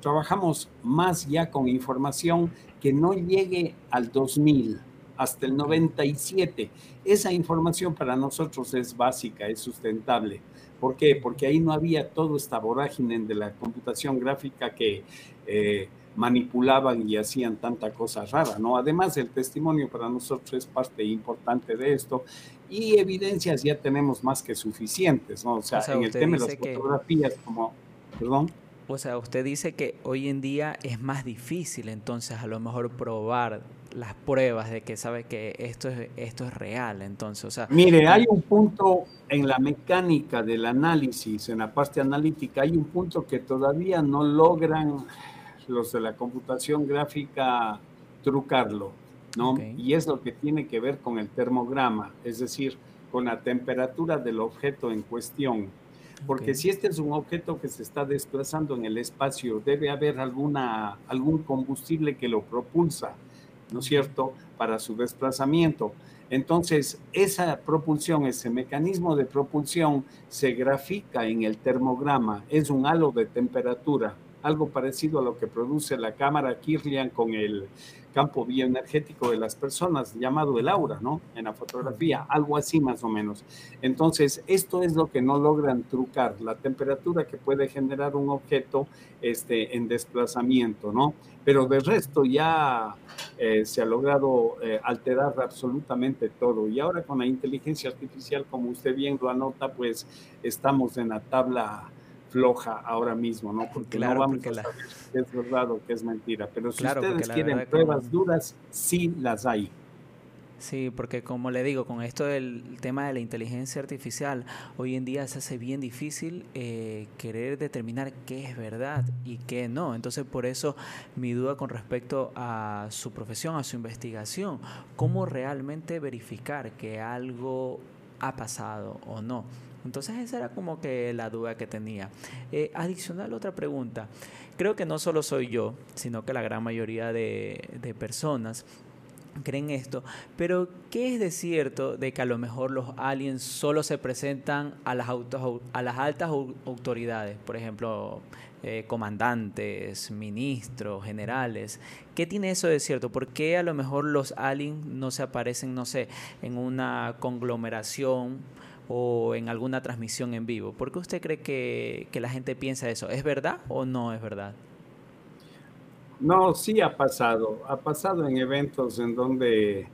S2: trabajamos más ya con información que no llegue al 2000 hasta el 97. Esa información para nosotros es básica, es sustentable. ¿Por qué? Porque ahí no había toda esta vorágine de la computación gráfica que eh, manipulaban y hacían tanta cosa rara, ¿no? Además, el testimonio para nosotros es parte importante de esto y evidencias ya tenemos más que suficientes, ¿no? O sea, en el tema de las fotografías, como, perdón.
S1: O sea, usted dice que hoy en día es más difícil entonces a lo mejor probar las pruebas de que sabe que esto es, esto es real. Entonces, o sea,
S2: Mire, hay un punto en la mecánica del análisis, en la parte analítica, hay un punto que todavía no logran los de la computación gráfica trucarlo, ¿no? Y es lo que tiene que ver con el termograma, es decir, con la temperatura del objeto en cuestión. Porque si este es un objeto que se está desplazando en el espacio, debe haber alguna, algún combustible que lo propulsa, ¿no es cierto?, para su desplazamiento. Entonces, esa propulsión, ese mecanismo de propulsión se grafica en el termograma, es un halo de temperatura, algo parecido a lo que produce la cámara Kirlian con el campo bioenergético de las personas, llamado el aura, ¿no? En la fotografía, algo así más o menos. Entonces, esto es lo que no logran trucar, la temperatura que puede generar un objeto este, en desplazamiento, ¿no? Pero de resto ya eh, se ha logrado eh, alterar absolutamente todo. Y ahora con la inteligencia artificial, como usted bien lo anota, pues estamos en la tabla floja ahora mismo, ¿no? Porque no vamos a saber que es verdad o que es mentira. Pero si ustedes quieren pruebas duras, sí las hay.
S1: Sí, porque como le digo, con esto del tema de la inteligencia artificial, hoy en día se hace bien difícil eh, querer determinar qué es verdad y qué no. Entonces, por eso mi duda con respecto a su profesión, a su investigación, cómo realmente verificar que algo ha pasado o no. Entonces esa era como que la duda que tenía. Eh, adicional otra pregunta. Creo que no solo soy yo, sino que la gran mayoría de, personas creen esto, pero ¿qué es de cierto de que a lo mejor los aliens solo se presentan a las, a las altas autoridades, por ejemplo, eh, comandantes, ministros, generales? ¿Qué tiene eso de cierto? ¿Por qué a lo mejor los aliens no se aparecen, no sé, en una conglomeración o en alguna transmisión en vivo? ¿Por qué usted cree que, que la gente piensa eso? ¿Es verdad o no es verdad?
S2: No, sí ha pasado. Ha pasado en eventos en donde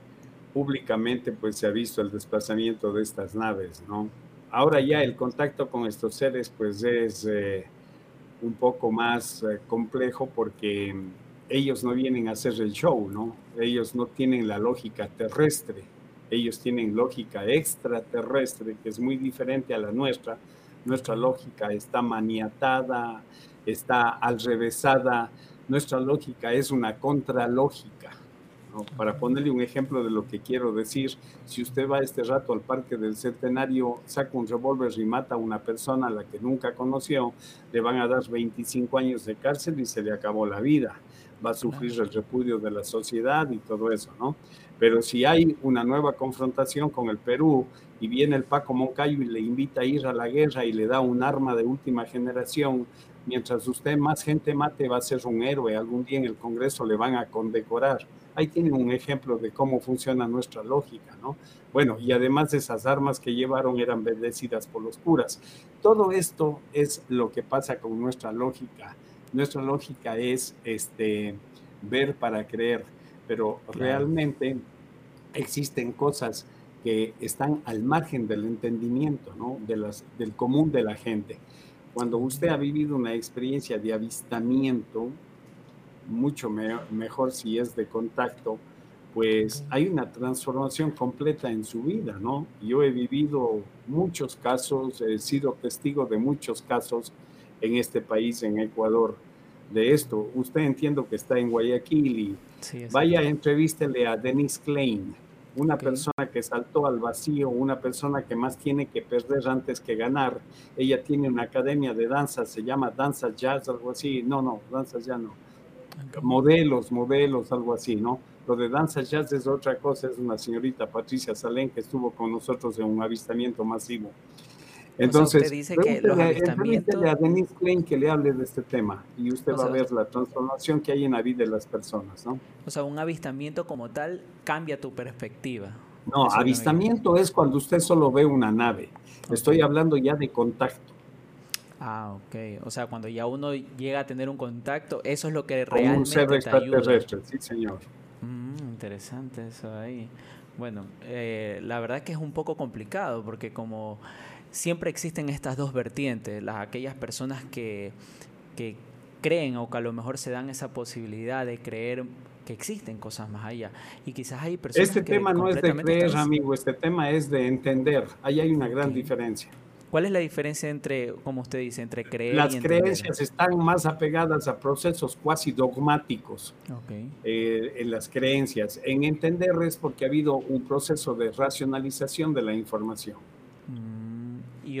S2: públicamente pues se ha visto el desplazamiento de estas naves, ¿no? Ahora ya el contacto con estos seres pues es eh, un poco más eh, complejo porque ellos no vienen a hacer el show, ¿no? Ellos no tienen la lógica terrestre, ellos tienen lógica extraterrestre que es muy diferente a la nuestra. Nuestra lógica está maniatada, está al revésada nuestra lógica es una contralógica. Para ponerle un ejemplo de lo que quiero decir, si usted va este rato al Parque del Centenario, saca un revólver y mata a una persona a la que nunca conoció, le van a dar 25 años de cárcel y se le acabó la vida. Va a sufrir el repudio de la sociedad y todo eso, ¿no? Pero si hay una nueva confrontación con el Perú y viene el Paco Moncayo y le invita a ir a la guerra y le da un arma de última generación, mientras usted más gente mate va a ser un héroe, algún día en el Congreso le van a condecorar. Ahí tienen un ejemplo de cómo funciona nuestra lógica, ¿no? Bueno, y además esas armas que llevaron eran bendecidas por los curas. Todo esto es lo que pasa con nuestra lógica. Nuestra lógica es este, ver para creer, pero realmente existen cosas que están al margen del entendimiento, ¿no? De las, del común de la gente. Cuando usted ha vivido una experiencia de avistamiento, mucho mejor si es de contacto, pues hay una transformación completa en su vida, ¿no? Yo he vivido muchos casos, he sido testigo de muchos casos en este país, en Ecuador, de esto. Usted entiendo que está en Guayaquil y vaya, entrevístele a Denise Klein una persona que saltó al vacío, una persona que más tiene que perder antes que ganar. Ella tiene una academia de danza, se llama Danza Jazz, algo así. No, no, danza ya no. Modelos, modelos, algo así, ¿no? Lo de danza jazz es otra cosa, es una señorita Patricia Salén que estuvo con nosotros en un avistamiento masivo. Entonces, usted dice que los avistamientos... a Denise Klein que le hable de este tema y usted va a ver la transformación que hay en la vida de las personas, ¿no?
S1: O sea, un avistamiento como tal cambia tu perspectiva.
S2: No, avistamiento es cuando usted solo ve una nave. Estoy hablando ya de contacto.
S1: Ah, ok. O sea, cuando ya uno llega a tener un contacto, eso es lo que realmente un
S2: ser extraterrestre, sí, señor.
S1: Mm, interesante eso ahí. Bueno, eh, la verdad que es un poco complicado porque como siempre existen estas dos vertientes, las aquellas personas que, que creen o que a lo mejor se dan esa posibilidad de creer que existen cosas más allá. Y quizás hay personas
S2: este tema no es de creer, amigo, este tema es de entender. Ahí hay una gran diferencia.
S1: ¿Cuál es la diferencia entre, como usted dice, entre creer
S2: Las y entender? creencias están más apegadas a procesos cuasi dogmáticos eh, en las creencias. En entender es porque ha habido un proceso de racionalización de la información.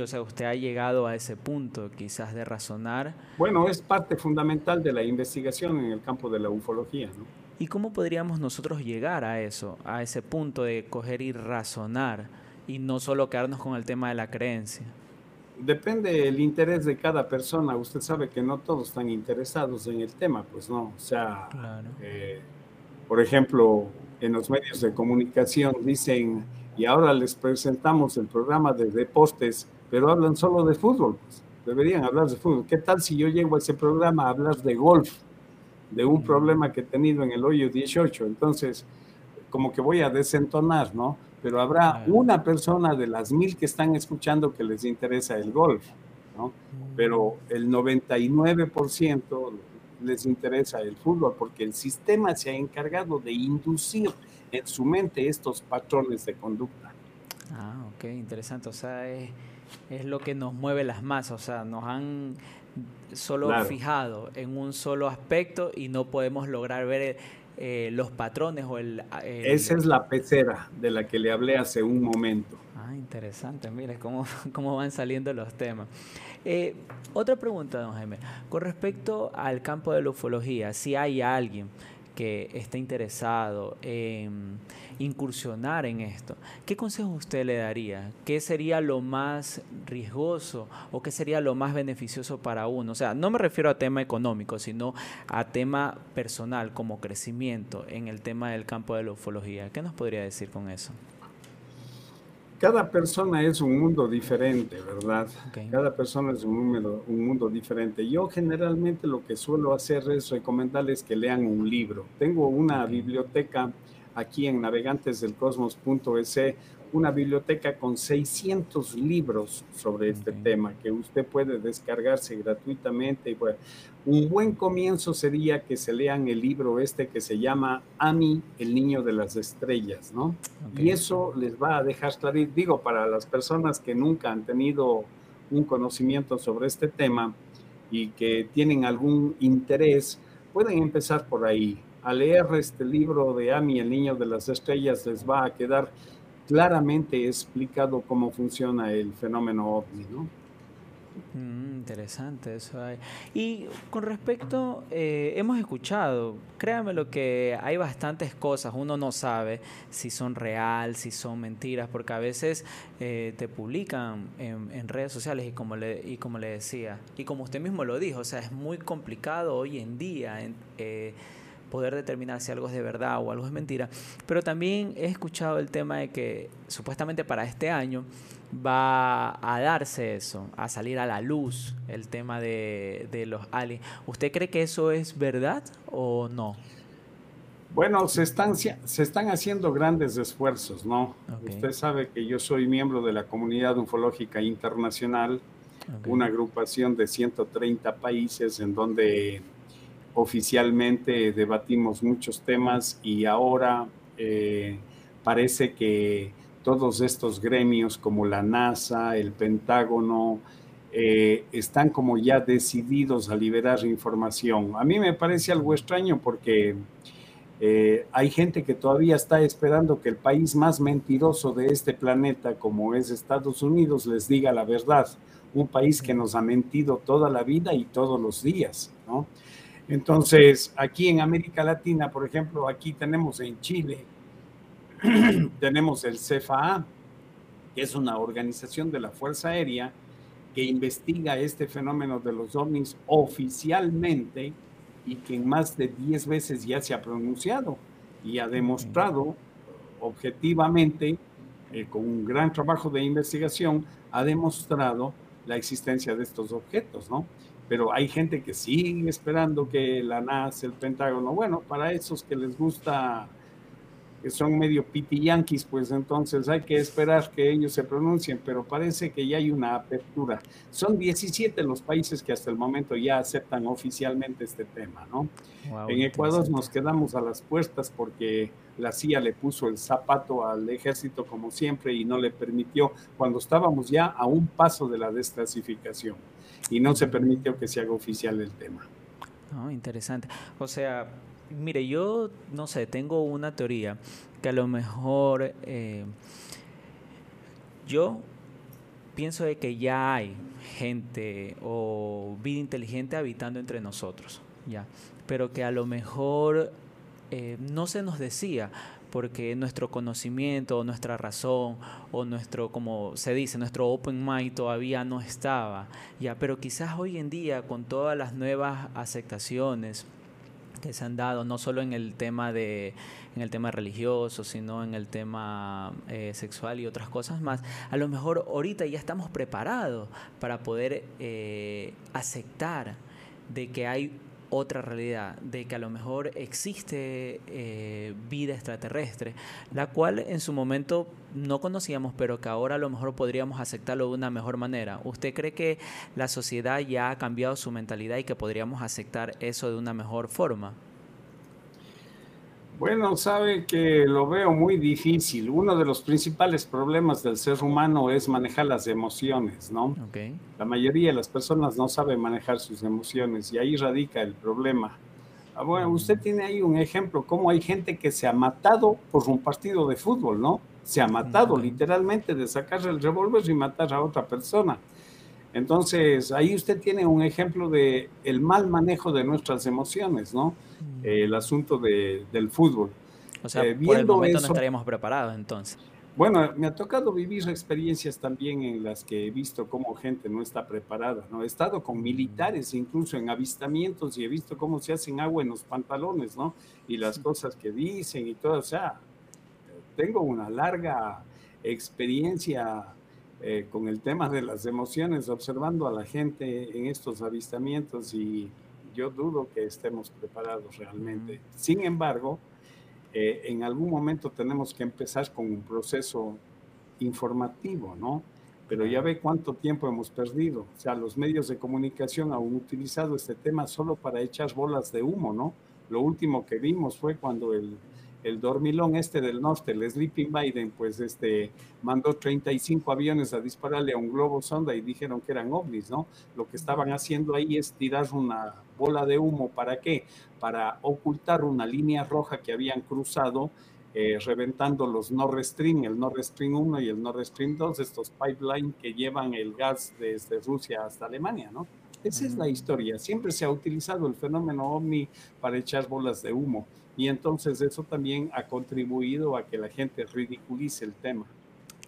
S1: O sea, usted ha llegado a ese punto quizás de razonar.
S2: Bueno, es parte fundamental de la investigación en el campo de la ufología, ¿no?
S1: ¿Y cómo podríamos nosotros llegar a eso, a ese punto de coger y razonar y no solo quedarnos con el tema de la creencia?
S2: Depende del interés de cada persona. Usted sabe que no todos están interesados en el tema, pues no. O sea, eh, por ejemplo, en los medios de comunicación dicen, y ahora les presentamos el programa de deportes, pero hablan solo de fútbol. Pues, deberían hablar de fútbol. ¿Qué tal si yo llego a ese programa a hablar de golf, de un problema que he tenido en el hoyo 18? Entonces, como que voy a desentonar, ¿no? Pero habrá una persona de las mil que están escuchando que les interesa el golf, ¿no? Pero el 99% les interesa el fútbol porque el sistema se ha encargado de inducir en su mente estos patrones de conducta.
S1: Ah, ok, interesante. O sea, es, lo que nos mueve las masas. O sea, nos han solo fijado en un solo aspecto y no podemos lograr ver eh, los patrones o el,
S2: Esa es la pecera de la que le hablé hace un momento.
S1: Ah, interesante. Mire cómo, cómo van saliendo los temas. Eh, otra pregunta, don Jaime. Con respecto al campo de la ufología, si hay alguien que esté interesado en incursionar en esto, ¿qué consejo usted le daría? ¿Qué sería lo más riesgoso o qué sería lo más beneficioso para uno? O sea, no me refiero a tema económico, sino a tema personal como crecimiento en el tema del campo de la ufología. ¿Qué nos podría decir con eso?
S2: cada persona es un mundo diferente, ¿verdad? Cada persona es un, número, un mundo diferente. Yo generalmente lo que suelo hacer es recomendarles que lean un libro. Tengo una biblioteca aquí en navegantesdelcosmos.es una biblioteca con 600 libros sobre este tema que usted puede descargarse gratuitamente. Y un buen comienzo sería que se lean el libro este que se llama Ami, el niño de las estrellas, ¿no? Y eso les va a dejar claro, digo, para las personas que nunca han tenido un conocimiento sobre este tema y que tienen algún interés, pueden empezar por ahí. A leer este libro de Ami, el niño de las estrellas, les va a quedar claramente explicado cómo funciona el fenómeno ovni, ¿no?
S1: Mm, interesante eso. Y con respecto, eh, hemos escuchado, créanme lo que hay bastantes cosas, uno no sabe si son real, si son mentiras, porque a veces eh, te publican en, redes sociales y como, le, y como le decía, y como usted mismo lo dijo, o sea, es muy complicado hoy en día. Eh, poder determinar si algo es de verdad o algo es mentira. Pero también he escuchado el tema de que supuestamente para este año va a darse eso, a salir a la luz el tema de, los aliens. ¿Usted cree que eso es verdad o no?
S2: Bueno, se están, se están haciendo grandes esfuerzos, ¿no? Usted sabe que yo soy miembro de la Comunidad Ufológica Internacional, una agrupación de 130 países en donde oficialmente debatimos muchos temas y ahora eh, parece que todos estos gremios como la NASA, el Pentágono, eh, están como ya decididos a liberar información. A mí me parece algo extraño porque eh, hay gente que todavía está esperando que el país más mentiroso de este planeta, como es Estados Unidos, les diga la verdad. Un país que nos ha mentido toda la vida y todos los días, ¿no? Entonces, aquí en América Latina, por ejemplo, aquí tenemos en Chile, tenemos el CFA, que es una organización de la Fuerza Aérea que investiga este fenómeno de los ovnis oficialmente y que en más de 10 veces ya se ha pronunciado y ha demostrado objetivamente, eh, con un gran trabajo de investigación, ha demostrado la existencia de estos objetos, ¿no? Pero hay gente que sigue esperando que la NASA, el Pentágono, bueno, para esos que les gusta, que son medio piti yanquis, pues entonces hay que esperar que ellos se pronuncien, pero parece que ya hay una apertura. Son 17 los países que hasta el momento ya aceptan oficialmente este tema, ¿no? en Ecuador nos quedamos a las puertas porque la CIA le puso el zapato al ejército como siempre y no le permitió cuando estábamos ya a un paso de la desclasificación y no se permitió que se haga oficial el tema.
S1: interesante. O sea, mire, yo no sé, tengo una teoría que a lo mejor eh, yo pienso de que ya hay gente o vida inteligente habitando entre nosotros, ya, pero que a lo mejor eh, no se nos decía porque nuestro conocimiento, nuestra razón o nuestro, como se dice, nuestro open mind todavía no estaba. Ya, pero quizás hoy en día con todas las nuevas aceptaciones que se han dado no solo en el tema de en el tema religioso sino en el tema eh, sexual y otras cosas más a lo mejor ahorita ya estamos preparados para poder eh, aceptar de que hay otra realidad, de que a lo mejor existe eh, vida extraterrestre, la cual en su momento no conocíamos, pero que ahora a lo mejor podríamos aceptarlo de una mejor manera. ¿Usted cree que la sociedad ya ha cambiado su mentalidad y que podríamos aceptar eso de una mejor forma?
S2: Bueno, sabe que lo veo muy difícil. Uno de los principales problemas del ser humano es manejar las emociones, ¿no? Okay. La mayoría de las personas no saben manejar sus emociones y ahí radica el problema. Ah, bueno, usted tiene ahí un ejemplo, cómo hay gente que se ha matado por un partido de fútbol, ¿no? Se ha matado literalmente de sacarse el revólver y matar a otra persona. Entonces, ahí usted tiene un ejemplo de el mal manejo de nuestras emociones, ¿no? Mm. el asunto del fútbol.
S1: O sea, eh, por el momento no estaríamos preparados entonces.
S2: Bueno, me ha tocado vivir experiencias también en las que he visto cómo gente no está preparada, ¿no? He estado con militares incluso en avistamientos y he visto cómo se hacen agua en los pantalones, ¿no? Y las cosas que dicen y todo, o sea, tengo una larga experiencia eh, con el tema de las emociones, observando a la gente en estos avistamientos y yo dudo que estemos preparados realmente. Sin embargo, eh, en algún momento tenemos que empezar con un proceso informativo, ¿no? Pero ya ve cuánto tiempo hemos perdido. O sea, los medios de comunicación han utilizado este tema solo para echar bolas de humo, ¿no? Lo último que vimos fue cuando el el dormilón este del norte, el Sleeping Biden, pues este, mandó 35 aviones a dispararle a un globo sonda y dijeron que eran ovnis, ¿no? Lo que estaban haciendo ahí es tirar una bola de humo, ¿para qué? Para ocultar una línea roja que habían cruzado, eh, reventando los Nord Stream, el Nord Stream 1 y el Nord Stream 2, estos pipelines que llevan el gas desde Rusia hasta Alemania, ¿no? Esa es la historia. Siempre se ha utilizado el fenómeno ovni para echar bolas de humo. Y entonces eso también ha contribuido a que la gente ridiculice el tema.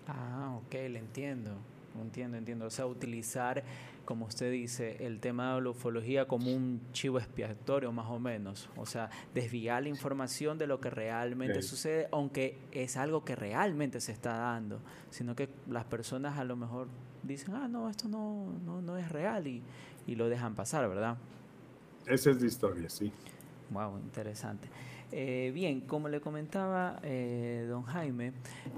S1: Ah, ok, le entiendo. Entiendo, entiendo. O sea, utilizar, como usted dice, el tema de la ufología como un chivo expiatorio, más o menos. O sea, desviar la información de lo que realmente sucede, aunque es algo que realmente se está dando, sino que las personas a lo mejor dicen, ah, no, esto no, no, no es real y, y lo dejan pasar, ¿verdad?
S2: Esa es la historia, sí.
S1: Wow, interesante. Eh, bien, como le comentaba eh, don Jaime,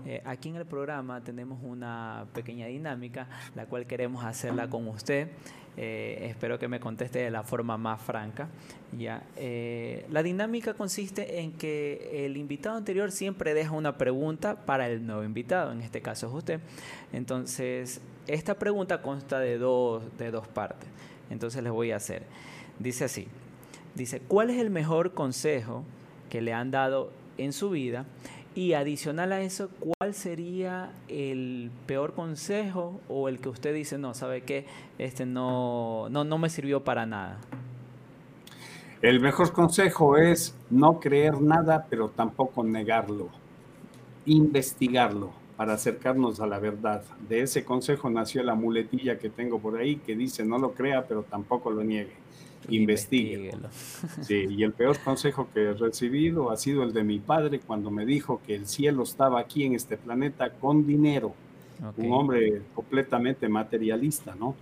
S1: eh, aquí en el programa tenemos una pequeña dinámica, la cual queremos hacerla con usted. espero que me conteste de la forma más franca. Ya, la dinámica consiste en que el invitado anterior siempre deja una pregunta para el nuevo invitado, en este caso es usted. Entonces, esta pregunta consta de dos, de dos partes. Entonces les voy a hacer. Dice así. Dice, ¿cuál es el mejor consejo que le han dado en su vida. Y adicional a eso, ¿cuál sería el peor consejo o el que usted dice, no, sabe que este no, no, no me sirvió para nada?
S2: El mejor consejo es no creer nada, pero tampoco negarlo. Investigarlo para acercarnos a la verdad. De ese consejo nació la muletilla que tengo por ahí que dice no lo crea, pero tampoco lo niegue investigue. Sí, y el peor consejo que he recibido ha sido el de mi padre cuando me dijo que el cielo estaba aquí en este planeta con dinero. Un hombre completamente materialista, ¿no?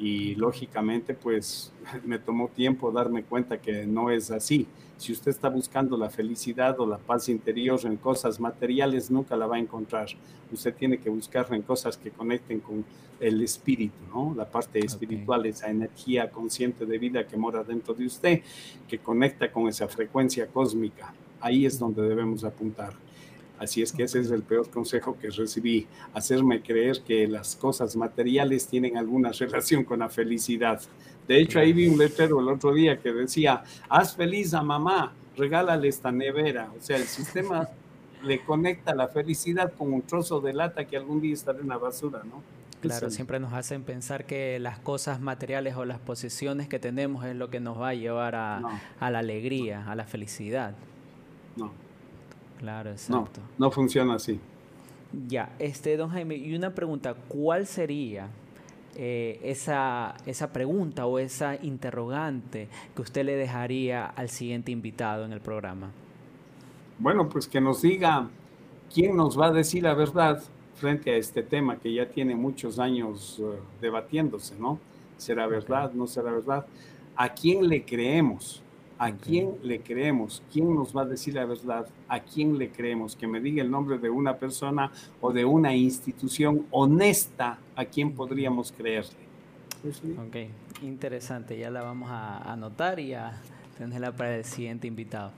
S2: Y lógicamente, pues me tomó tiempo darme cuenta que no es así. Si usted está buscando la felicidad o la paz interior en cosas materiales, nunca la va a encontrar. Usted tiene que buscarla en cosas que conecten con el espíritu, ¿no? La parte espiritual, esa energía consciente de vida que mora dentro de usted, que conecta con esa frecuencia cósmica. Ahí es donde debemos apuntar. Así es que ese es el peor consejo que recibí, hacerme creer que las cosas materiales tienen alguna relación con la felicidad. De hecho, ahí vi un letrero el otro día que decía, haz feliz a mamá, regálale esta nevera. O sea, el sistema le conecta la felicidad con un trozo de lata que algún día estará en la basura, ¿no?
S1: Claro, siempre nos hacen pensar que las cosas materiales o las posesiones que tenemos es lo que nos va a llevar a, a la alegría, a la felicidad.
S2: No.
S1: Claro, exacto.
S2: No, no funciona así.
S1: Ya, este, don Jaime, y una pregunta, ¿cuál sería eh, esa, esa pregunta o esa interrogante que usted le dejaría al siguiente invitado en el programa?
S2: Bueno, pues que nos diga quién nos va a decir la verdad frente a este tema que ya tiene muchos años eh, debatiéndose, ¿no? ¿Será verdad? ¿No será verdad? ¿A quién le creemos? ¿A quién le creemos? ¿Quién nos va a decir la verdad? ¿A quién le creemos? Que me diga el nombre de una persona o de una institución honesta a quién podríamos creerle.
S1: Ok, interesante. Ya la vamos a anotar y a tenerla para el siguiente invitado.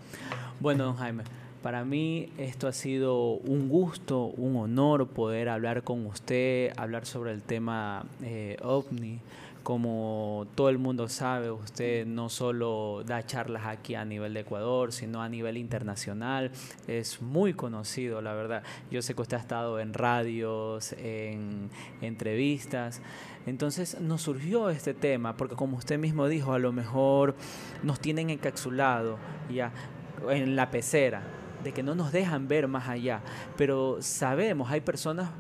S1: Bueno, don Jaime, para mí esto ha sido un gusto, un honor poder hablar con usted, hablar sobre el tema eh, ovni. Como todo el mundo sabe, usted no solo da charlas aquí a nivel de Ecuador, sino a nivel internacional. Es muy conocido, la verdad. Yo sé que usted ha estado en radios, en entrevistas. Entonces nos surgió este tema, porque como usted mismo dijo, a lo mejor nos tienen encapsulado ya en la pecera de que no nos dejan ver más allá, pero sabemos, hay personas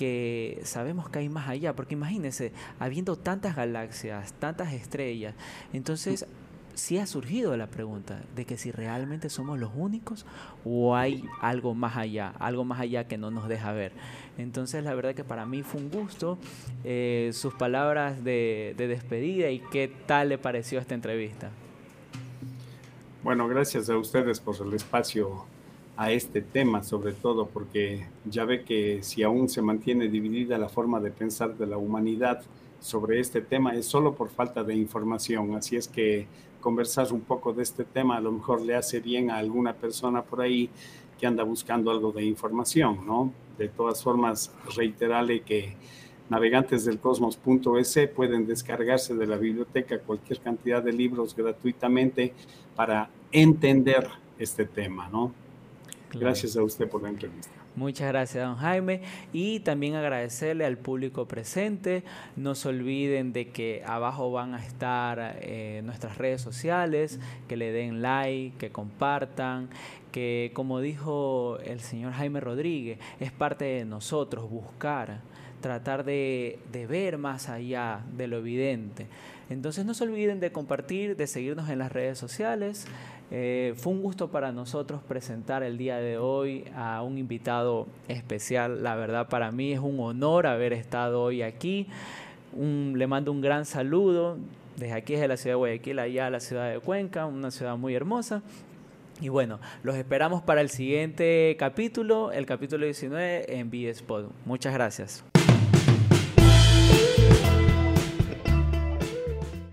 S1: que sabemos que hay más allá, porque imagínense, habiendo tantas galaxias, tantas estrellas, entonces sí ha surgido la pregunta de que si realmente somos los únicos o hay algo más allá, algo más allá que no nos deja ver. Entonces la verdad que para mí fue un gusto eh, sus palabras de, de despedida y qué tal le pareció esta entrevista.
S2: Bueno, gracias a ustedes por el espacio a este tema, sobre todo porque ya ve que si aún se mantiene dividida la forma de pensar de la humanidad sobre este tema es solo por falta de información. Así es que conversar un poco de este tema a lo mejor le hace bien a alguna persona por ahí que anda buscando algo de información, ¿no? De todas formas, reiterarle que navegantes del cosmos.es pueden descargarse de la biblioteca cualquier cantidad de libros gratuitamente para entender este tema, ¿no? Gracias a usted por la entrevista.
S1: Muchas gracias, don Jaime. Y también agradecerle al público presente. No se olviden de que abajo van a estar eh, nuestras redes sociales, que le den like, que compartan, que como dijo el señor Jaime Rodríguez, es parte de nosotros buscar, tratar de, de ver más allá de lo evidente. Entonces no se olviden de compartir, de seguirnos en las redes sociales. Eh, fue un gusto para nosotros presentar el día de hoy a un invitado especial. La verdad para mí es un honor haber estado hoy aquí. le mando un gran saludo desde aquí, desde la ciudad de Guayaquil, allá a la ciudad de Cuenca, una ciudad muy hermosa. Y bueno, los esperamos para el siguiente capítulo, el capítulo 19 en B-Spot. Muchas gracias.